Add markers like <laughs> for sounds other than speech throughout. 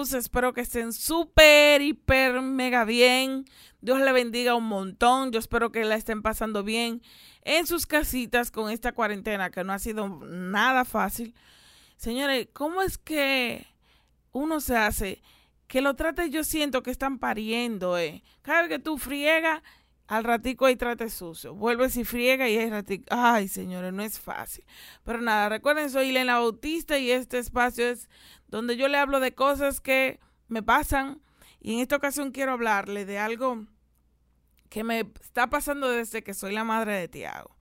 Espero que estén súper, hiper, mega bien. Dios le bendiga un montón. Yo espero que la estén pasando bien en sus casitas con esta cuarentena que no ha sido nada fácil. Señores, ¿cómo es que uno se hace que lo trate? Yo siento que están pariendo, eh. Cada vez que tú friegas, al ratico hay trate sucio. Vuelves y friega y hay ratico. Ay, señores, no es fácil. Pero nada, recuerden, soy Elena Bautista y este espacio es donde yo le hablo de cosas que me pasan y en esta ocasión quiero hablarle de algo que me está pasando desde que soy la madre de Tiago.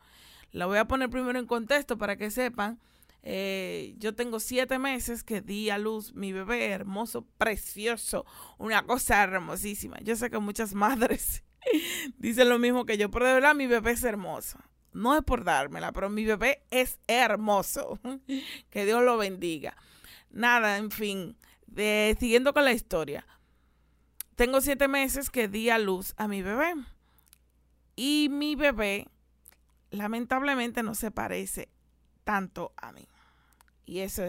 La voy a poner primero en contexto para que sepan. Eh, yo tengo siete meses que di a luz mi bebé hermoso, precioso, una cosa hermosísima. Yo sé que muchas madres <laughs> dicen lo mismo que yo, pero de verdad mi bebé es hermoso. No es por dármela, pero mi bebé es hermoso. <laughs> que Dios lo bendiga nada, en fin, de, siguiendo con la historia. Tengo siete meses que di a luz a mi bebé. Y mi bebé, lamentablemente, no se parece tanto a mí. Y eso,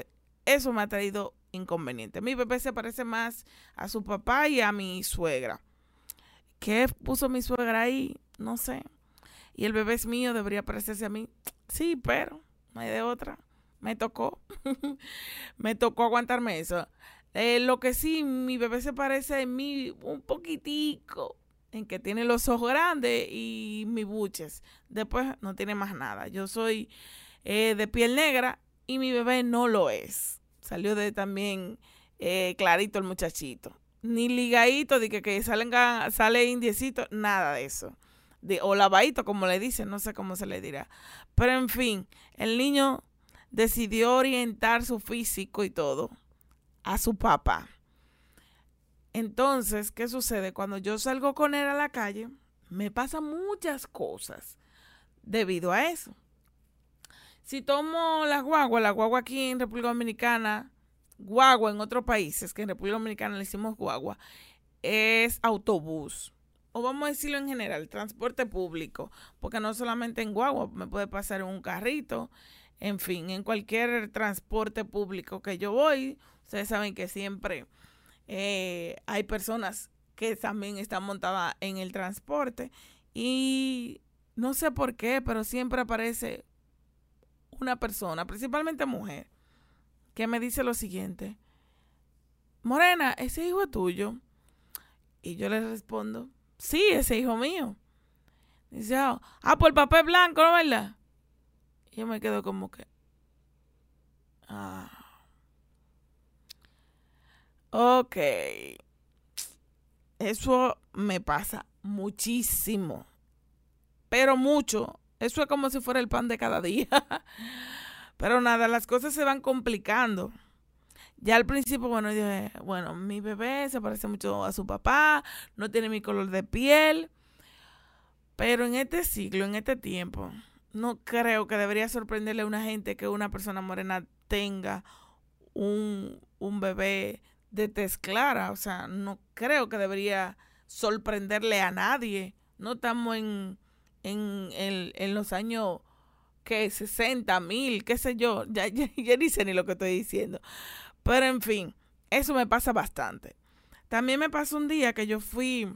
eso me ha traído inconveniente. Mi bebé se parece más a su papá y a mi suegra. ¿Qué puso mi suegra ahí? No sé. Y el bebé es mío, debería parecerse a mí. Sí, pero no hay de otra me tocó. <laughs> me tocó aguantarme eso. Eh, lo que sí, mi bebé se parece a mí un poquitico en que tiene los ojos grandes y mis buches. Después no tiene más nada. Yo soy eh, de piel negra y mi bebé no lo es. Salió de también eh, clarito el muchachito. Ni ligadito, de que, que salga, sale indiecito, nada de eso. De, o lavadito, como le dicen, no sé cómo se le dirá. Pero en fin, el niño decidió orientar su físico y todo a su papá. Entonces, ¿qué sucede? Cuando yo salgo con él a la calle, me pasan muchas cosas debido a eso. Si tomo la guagua, la guagua aquí en República Dominicana, guagua en otros países, que en República Dominicana le hicimos guagua, es autobús. O vamos a decirlo en general, transporte público, porque no solamente en guagua, me puede pasar un carrito, en fin, en cualquier transporte público que yo voy, ustedes saben que siempre eh, hay personas que también están montadas en el transporte y no sé por qué, pero siempre aparece una persona, principalmente mujer, que me dice lo siguiente, Morena, ese hijo es tuyo. Y yo le respondo, sí, ese hijo mío. Dice, ah, pues el papel blanco, ¿no verdad? Yo me quedo como que... Ah. Ok. Eso me pasa muchísimo. Pero mucho. Eso es como si fuera el pan de cada día. <laughs> Pero nada, las cosas se van complicando. Ya al principio, bueno, dije, bueno, mi bebé se parece mucho a su papá, no tiene mi color de piel. Pero en este siglo, en este tiempo, no creo que debería sorprenderle a una gente que una persona morena tenga un, un bebé de tez clara. O sea, no creo que debería sorprenderle a nadie. No estamos en, en, en, los años que 60 mil, qué sé yo. <laughs> Ya, ya, ya ni sé ni lo que estoy diciendo. Pero en fin, eso me pasa bastante. También me pasó un día que yo fui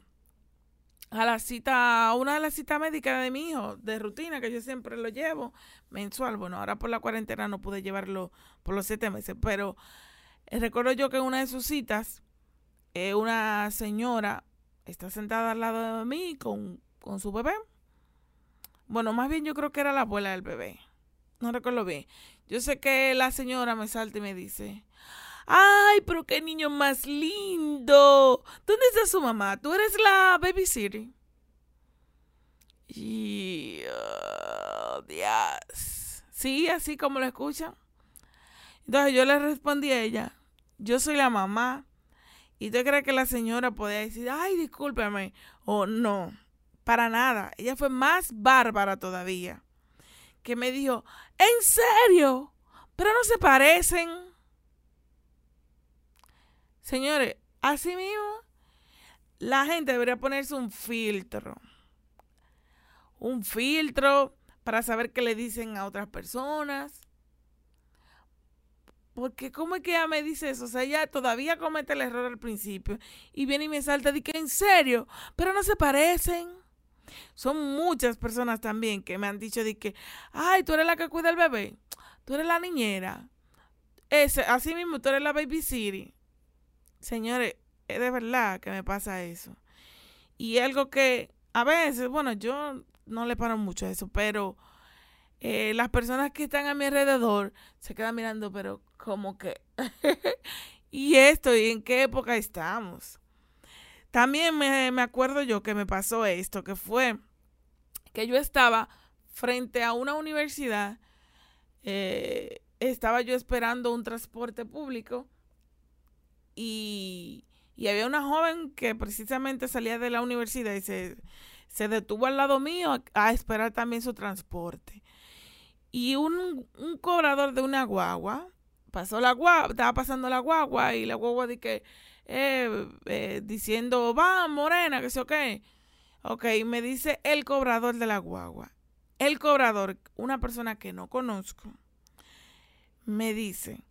a la cita, a una de las citas médicas de mi hijo, de rutina, que yo siempre lo llevo, mensual. Bueno, ahora por la cuarentena no pude llevarlo por los siete meses, pero eh, recuerdo yo que en una de sus citas, eh, una señora está sentada al lado de mí con, con su bebé. Bueno, más bien yo creo que era la abuela del bebé. No recuerdo bien. Yo sé que la señora me salta y me dice, ¡Ay, pero qué niño más lindo! ¿Dónde está su mamá? ¿Tú eres la baby city? Y... Oh, Dios. Sí, así como lo escuchan. Entonces yo le respondí a ella, yo soy la mamá. ¿Y tú crees que la señora podía decir, ay, discúlpame? O no, para nada. Ella fue más bárbara todavía. Que me dijo, ¿en serio? Pero no se parecen. Señores, así mismo, la gente debería ponerse un filtro. Un filtro para saber qué le dicen a otras personas. porque ¿cómo es que ella me dice eso? O sea, ella todavía comete el error al principio y viene y me salta de que en serio, pero no se parecen. Son muchas personas también que me han dicho de que, ay, tú eres la que cuida el bebé, tú eres la niñera. Ese, así mismo, tú eres la baby city. Señores, es de verdad que me pasa eso. Y algo que a veces, bueno, yo no le paro mucho a eso, pero eh, las personas que están a mi alrededor se quedan mirando, pero como que, <laughs> ¿y esto? ¿Y en qué época estamos? También me, me acuerdo yo que me pasó esto, que fue que yo estaba frente a una universidad, eh, estaba yo esperando un transporte público y, había una joven que precisamente salía de la universidad y se, detuvo al lado mío a esperar también su transporte y un, un cobrador de una guagua pasó la guagua, estaba pasando la guagua y la guagua di que, eh, eh, diciendo, va, morena, que sé o qué. Ok, me dice el cobrador de la guagua. El cobrador, una persona que no conozco, me dice,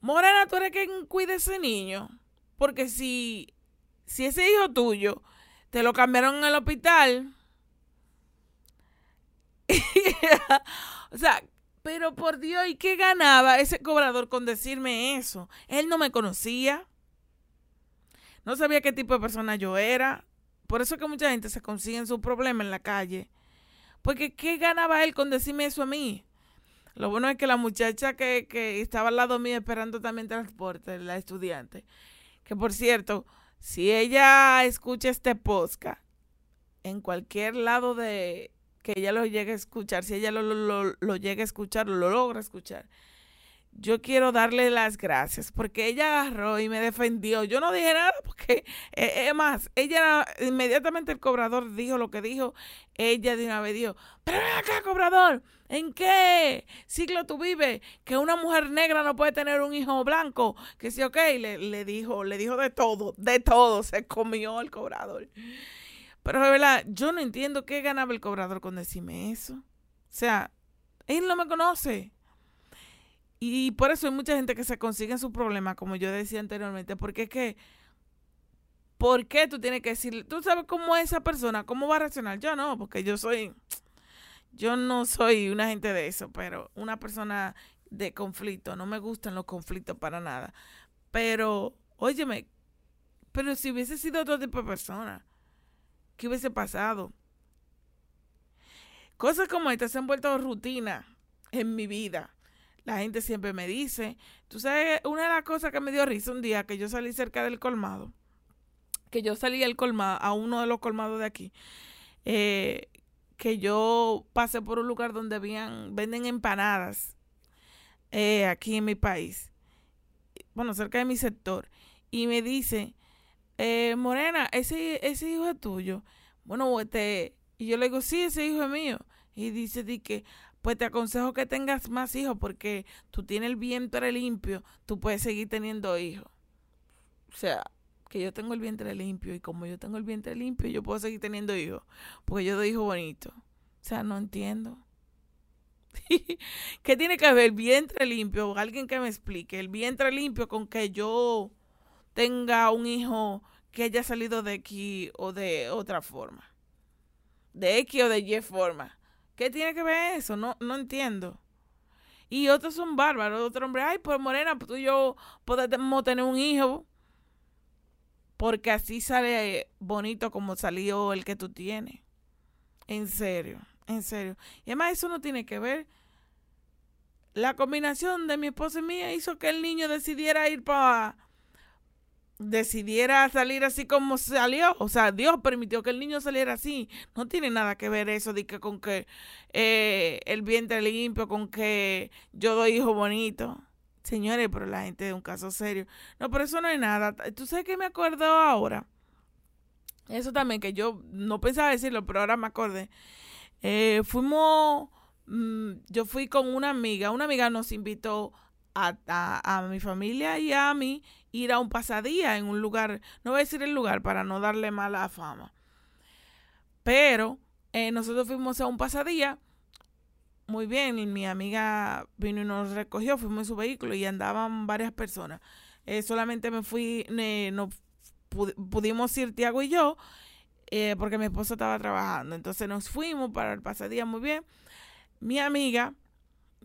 Morena, tú eres quien cuide ese niño. Porque si, si ese hijo tuyo te lo cambiaron en el hospital, <laughs> o sea, pero por Dios, ¿y qué ganaba ese cobrador con decirme eso? Él no me conocía. No sabía qué tipo de persona yo era. Por eso que mucha gente se consigue en su problema en la calle. Porque ¿qué ganaba él con decirme eso a mí? Lo bueno es que la muchacha que, que estaba al lado mío esperando también transporte, la estudiante, que por cierto, si ella escucha este podcast en cualquier lado de, que ella lo llegue a escuchar, si ella lo, lo, lo, llega a escuchar, lo logra escuchar, yo quiero darle las gracias porque ella agarró y me defendió. Yo no dije nada porque, eh, es más, ella inmediatamente el cobrador dijo lo que dijo, ella de una vez dijo, pero ven acá, cobrador, ¿en qué siglo tú vives? Que una mujer negra no puede tener un hijo blanco, que sí, ok, le, le dijo, le dijo de todo, de todo, se comió el cobrador. Pero de verdad, yo no entiendo qué ganaba el cobrador con decirme eso. O sea, él no me conoce. Y por eso hay mucha gente que se consigue en su problema, como yo decía anteriormente, porque es que, ¿por qué tú tienes que decirle? Tú sabes cómo es esa persona, cómo va a reaccionar. Yo no, porque yo soy, yo no soy una gente de eso, pero una persona de conflicto, no me gustan los conflictos para nada. Pero, óyeme, pero si hubiese sido otro tipo de persona, ¿Qué hubiese pasado? Cosas como estas se han vuelto rutina en mi vida. La gente siempre me dice, tú sabes, una de las cosas que me dio risa un día que yo salí cerca del colmado, que yo salí al colmado, a uno de los colmados de aquí, eh, que yo pasé por un lugar donde venden empanadas eh, aquí en mi país, bueno, cerca de mi sector, y me dice, eh, Morena, ese, ese hijo es tuyo. Bueno, este, y yo le digo, sí, ese hijo es mío. Y dice di que, pues te aconsejo que tengas más hijos porque tú tienes el vientre limpio, tú puedes seguir teniendo hijos. O sea, que yo tengo el vientre limpio y como yo tengo el vientre limpio, yo puedo seguir teniendo hijos porque yo doy hijos bonitos. O sea, no entiendo. <laughs> ¿Qué tiene que ver el vientre limpio? Alguien que me explique. El vientre limpio con que yo tenga un hijo que haya salido de X o de otra forma. De X o de Y forma. ¿Qué tiene que ver eso? No, no entiendo. Y otros son bárbaros. Otro hombre, ay, pues Morena, tú y yo podemos tener un hijo. Porque así sale bonito como salió el que tú tienes. En serio, en serio. Y además eso no tiene que ver. La combinación de mi esposa y mía hizo que el niño decidiera ir para decidiera salir así como salió, o sea, Dios permitió que el niño saliera así, no tiene nada que ver eso de que con que eh, el vientre limpio, con que yo doy hijo bonito. Señores, pero la gente de un caso serio. No, pero eso no hay nada. ¿Tú sabes que me acuerdo ahora? Eso también, que yo no pensaba decirlo, pero ahora me acordé. Eh, fuimos, mm, yo fui con una amiga, una amiga nos invitó a, a, a mi familia y a mí ir a un pasadía en un lugar, no voy a decir el lugar para no darle mala fama, pero eh, nosotros fuimos a un pasadía muy bien. Y mi amiga vino y nos recogió, fuimos en su vehículo y andaban varias personas. Eh, solamente me fui, no pudimos ir Tiago y yo, eh, porque mi esposo estaba trabajando. Entonces nos fuimos para el pasadía muy bien. Mi amiga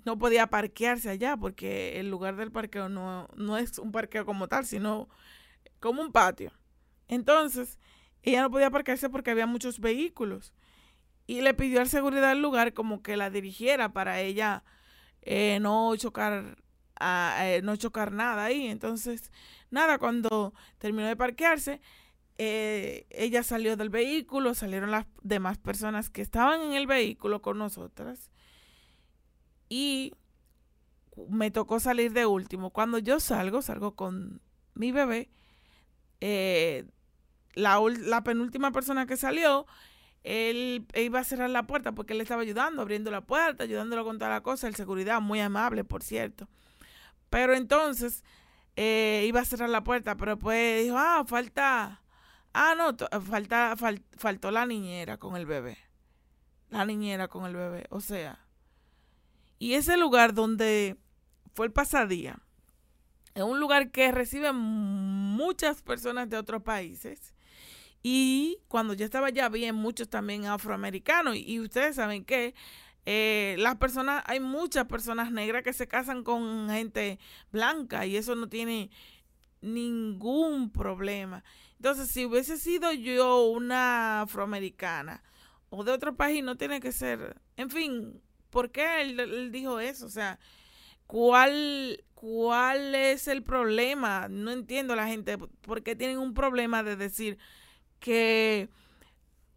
no podía parquearse allá porque el lugar del parqueo no, no es un parqueo como tal, sino como un patio. Entonces, ella no podía parquearse porque había muchos vehículos. Y le pidió al seguridad del lugar como que la dirigiera para ella eh, no chocar eh, no chocar nada ahí. Entonces, nada, cuando terminó de parquearse, eh, ella salió del vehículo, salieron las demás personas que estaban en el vehículo con nosotras y me tocó salir de último. Cuando yo salgo, salgo con mi bebé, eh, la, penúltima persona que salió, él, iba a cerrar la puerta porque él estaba ayudando, abriendo la puerta, ayudándolo con toda la cosa, el seguridad, muy amable, por cierto. Pero entonces eh, iba a cerrar la puerta, pero pues dijo, ah, falta, ah, no, falta, faltó la niñera con el bebé. La niñera con el bebé, o sea. Y ese lugar donde fue el pasadía, es un lugar que recibe muchas personas de otros países. Y cuando yo estaba allá, vi muchos también afroamericanos. Y ustedes saben que eh, las personas, hay muchas personas negras que se casan con gente blanca y eso no tiene ningún problema. Entonces, si hubiese sido yo una afroamericana o de otro país, no tiene que ser, en fin, ¿por qué él, dijo eso? O sea, ¿cuál, ¿cuál es el problema? No entiendo la gente, ¿por qué tienen un problema de decir que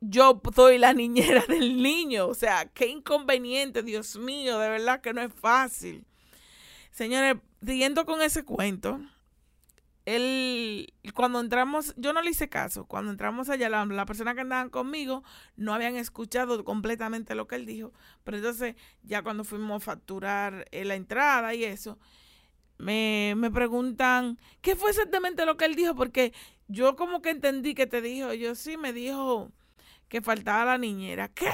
yo soy la <laughs> niñera del niño. O sea, qué inconveniente, Dios mío, de verdad que no es fácil. Señores, siguiendo con ese cuento, él, cuando entramos, yo no le hice caso, cuando entramos allá, la, la persona que andaban conmigo no habían escuchado completamente lo que él dijo, pero entonces ya cuando fuimos a facturar eh, la entrada y eso, me, me preguntan, ¿qué fue exactamente lo que él dijo? Porque yo como que entendí que te dijo, yo sí me dijo que faltaba la niñera. ¿Qué?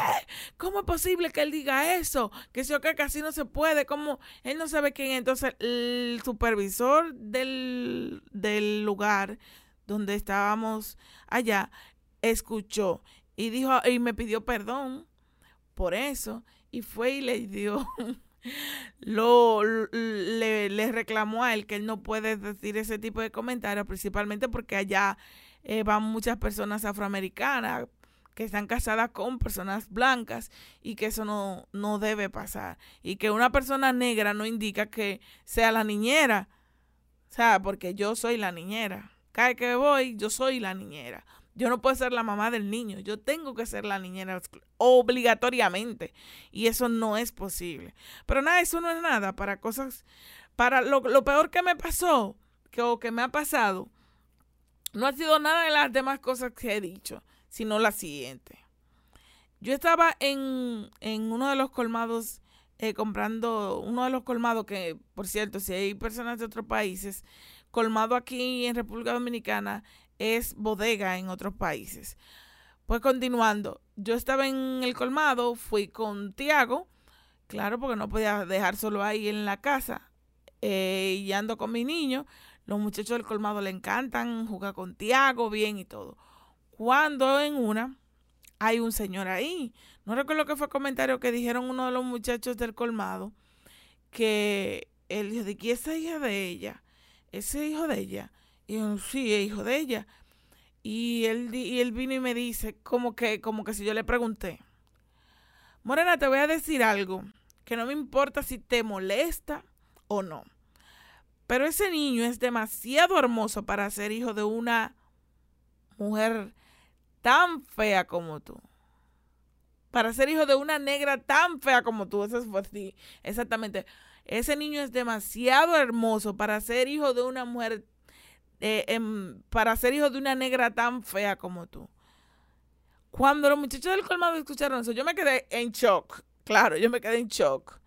¿Cómo es posible que él diga eso? Que si o que casi no se puede, ¿cómo? Él no sabe quién es. Entonces, el supervisor del, del lugar donde estábamos allá escuchó y dijo y me pidió perdón por eso y fue y le dio <laughs> lo le, le, reclamó a él que él no puede decir ese tipo de comentarios principalmente porque allá eh, van muchas personas afroamericanas que están casadas con personas blancas y que eso no, no debe pasar. Y que una persona negra no indica que sea la niñera. O sea, porque yo soy la niñera. Cada que voy, yo soy la niñera. Yo no puedo ser la mamá del niño. Yo tengo que ser la niñera obligatoriamente. Y eso no es posible. Pero nada, eso no es nada para cosas. Para lo, lo peor que me pasó, que, o que me ha pasado, no ha sido nada de las demás cosas que he dicho sino la siguiente. Yo estaba en, uno de los colmados eh, comprando, uno de los colmados que, por cierto, si hay personas de otros países, colmado aquí en República Dominicana es bodega en otros países. Pues continuando, yo estaba en el colmado, fui con Tiago, claro, porque no podía dejar solo ahí en la casa, eh, y ando con mi niño. Los muchachos del colmado le encantan jugar con Tiago, bien y todo. Cuando en una hay un señor ahí. No recuerdo que fue el comentario que dijeron uno de los muchachos del colmado, que él dijo, ¿de quién es hija de ella? Ese hijo de ella. Y yo, sí, es hijo de ella. Y él, y él vino y me dice, como que, como que si yo le pregunté, Morena, te voy a decir algo, que no me importa si te molesta o no. Pero ese niño es demasiado hermoso para ser hijo de una mujer tan fea como tú. Para ser hijo de una negra tan fea como tú. Eso fue así. Exactamente. Ese niño es demasiado hermoso para ser hijo de una mujer, eh, em, para ser hijo de una negra tan fea como tú. Cuando los muchachos del colmado escucharon eso, yo me quedé en shock. Claro, yo me quedé en shock.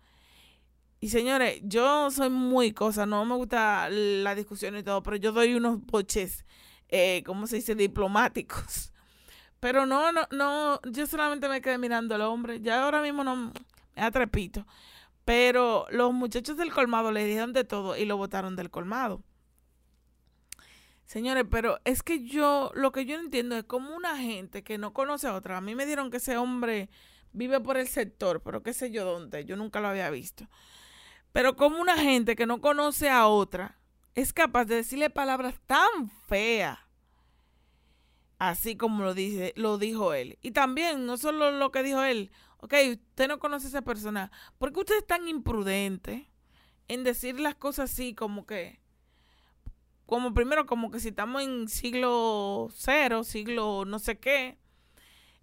Y señores, yo soy muy cosa, no me gusta la discusión y todo, pero yo doy unos boches, eh, ¿cómo se dice? Diplomáticos pero no, no, no, yo solamente me quedé mirando al hombre. Ya ahora mismo no me da trepito. Pero los muchachos del colmado le dijeron de todo y lo botaron del colmado. Señores, pero es que yo, lo que yo no entiendo es como una gente que no conoce a otra. A mí me dieron que ese hombre vive por el sector, pero qué sé yo dónde, yo nunca lo había visto. Pero como una gente que no conoce a otra es capaz de decirle palabras tan feas, así como lo, dice, lo dijo él. Y también, no solo lo que dijo él, ok, usted no conoce a esa persona, ¿por qué usted es tan imprudente en decir las cosas así como que como primero, como que si estamos en siglo cero, siglo no sé qué,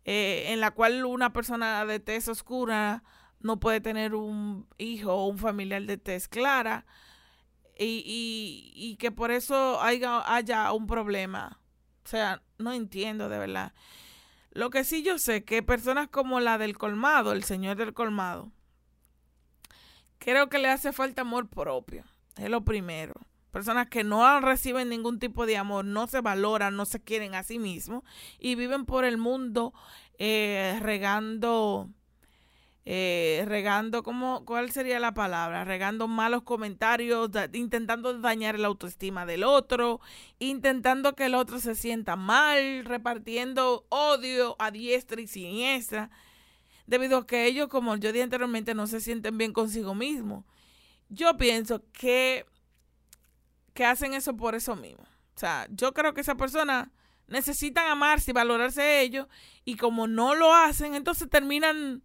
eh, en la cual una persona de tez oscura no puede tener un hijo o un familiar de tez clara y, que por eso haya, haya un problema. O sea, no entiendo de verdad. Lo que sí yo sé que personas como la del colmado, el señor del colmado, creo que le hace falta amor propio. Es lo primero personas que no reciben ningún tipo de amor, no se valoran, no se quieren a sí mismos y viven por el mundo eh, regando, eh, regando, ¿cómo, ¿cuál sería la palabra? Regando malos comentarios, intentando dañar la autoestima del otro, intentando que el otro se sienta mal, repartiendo odio a diestra y siniestra, debido a que ellos, como yo dije anteriormente, no se sienten bien consigo mismos. Yo pienso que que hacen eso por eso mismo. O sea, yo creo que esa persona necesitan amarse y valorarse ellos y como no lo hacen, entonces terminan,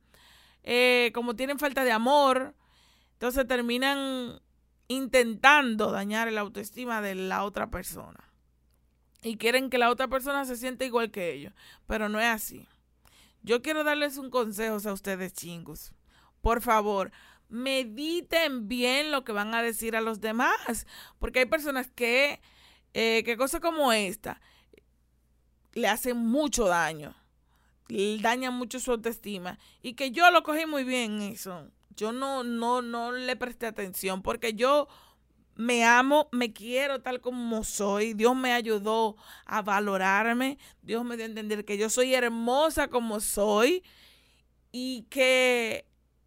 eh, como tienen falta de amor, entonces terminan intentando dañar la autoestima de la otra persona. Y quieren que la otra persona se sienta igual que ellos, pero no es así. Yo quiero darles un consejo a ustedes, chingos. Por favor, mediten bien lo que van a decir a los demás, porque hay personas que, eh, que cosas como esta le hacen mucho daño, le dañan mucho su autoestima y que yo lo cogí muy bien eso. Yo no, no, no le presté atención porque yo me amo, me quiero tal como soy. Dios me ayudó a valorarme. Dios me dio a entender que yo soy hermosa como soy y que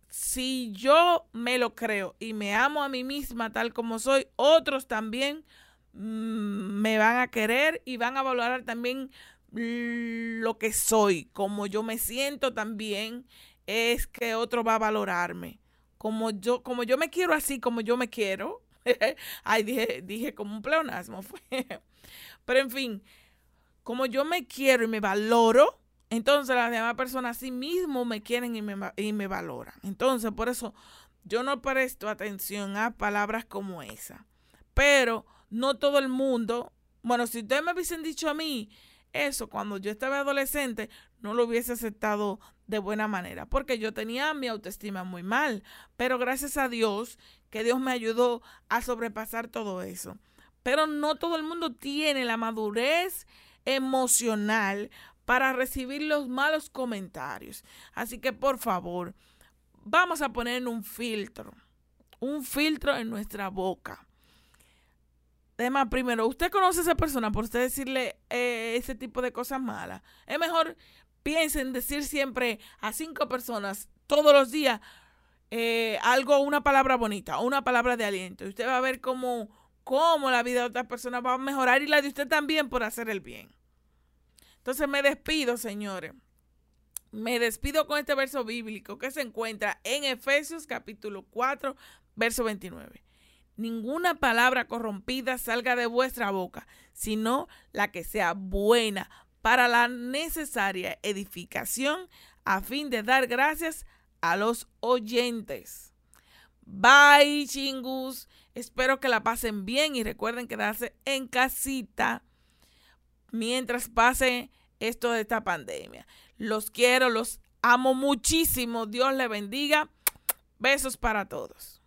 si yo me lo creo y me amo a mí misma tal como soy, otros también mm, me van a querer y van a valorar también lo que soy, como yo me siento también es que otro va a valorarme. Como yo, como yo me quiero así, como yo me quiero. <laughs> Ay, dije, dije como un pleonasmo. <laughs> Pero en fin, como yo me quiero y me valoro, entonces las demás personas sí mismo me quieren y me, y me valoran. Entonces por eso yo no presto atención a palabras como esa. Pero no todo el mundo, bueno, si ustedes me hubiesen dicho a mí eso cuando yo estaba adolescente, no lo hubiese aceptado de buena manera, porque yo tenía mi autoestima muy mal. Pero gracias a Dios, que Dios me ayudó a sobrepasar todo eso. Pero no todo el mundo tiene la madurez emocional para recibir los malos comentarios. Así que por favor, vamos a poner un filtro, un filtro en nuestra boca. Además, primero, usted conoce a esa persona por usted decirle eh, ese tipo de cosas malas. Es mejor piensen en decir siempre a cinco personas todos los días eh, algo, una palabra bonita, una palabra de aliento. Y usted va a ver cómo, cómo la vida de otras personas va a mejorar y la de usted también por hacer el bien. Entonces me despido, señores. Me despido con este verso bíblico que se encuentra en Efesios capítulo 4, verso 29. Ninguna palabra corrompida salga de vuestra boca, sino la que sea buena para la necesaria edificación a fin de dar gracias a los oyentes. Bye, chingus. Espero que la pasen bien y recuerden quedarse en casita mientras pase esto de esta pandemia. Los quiero, los amo muchísimo. Dios le bendiga. Besos para todos.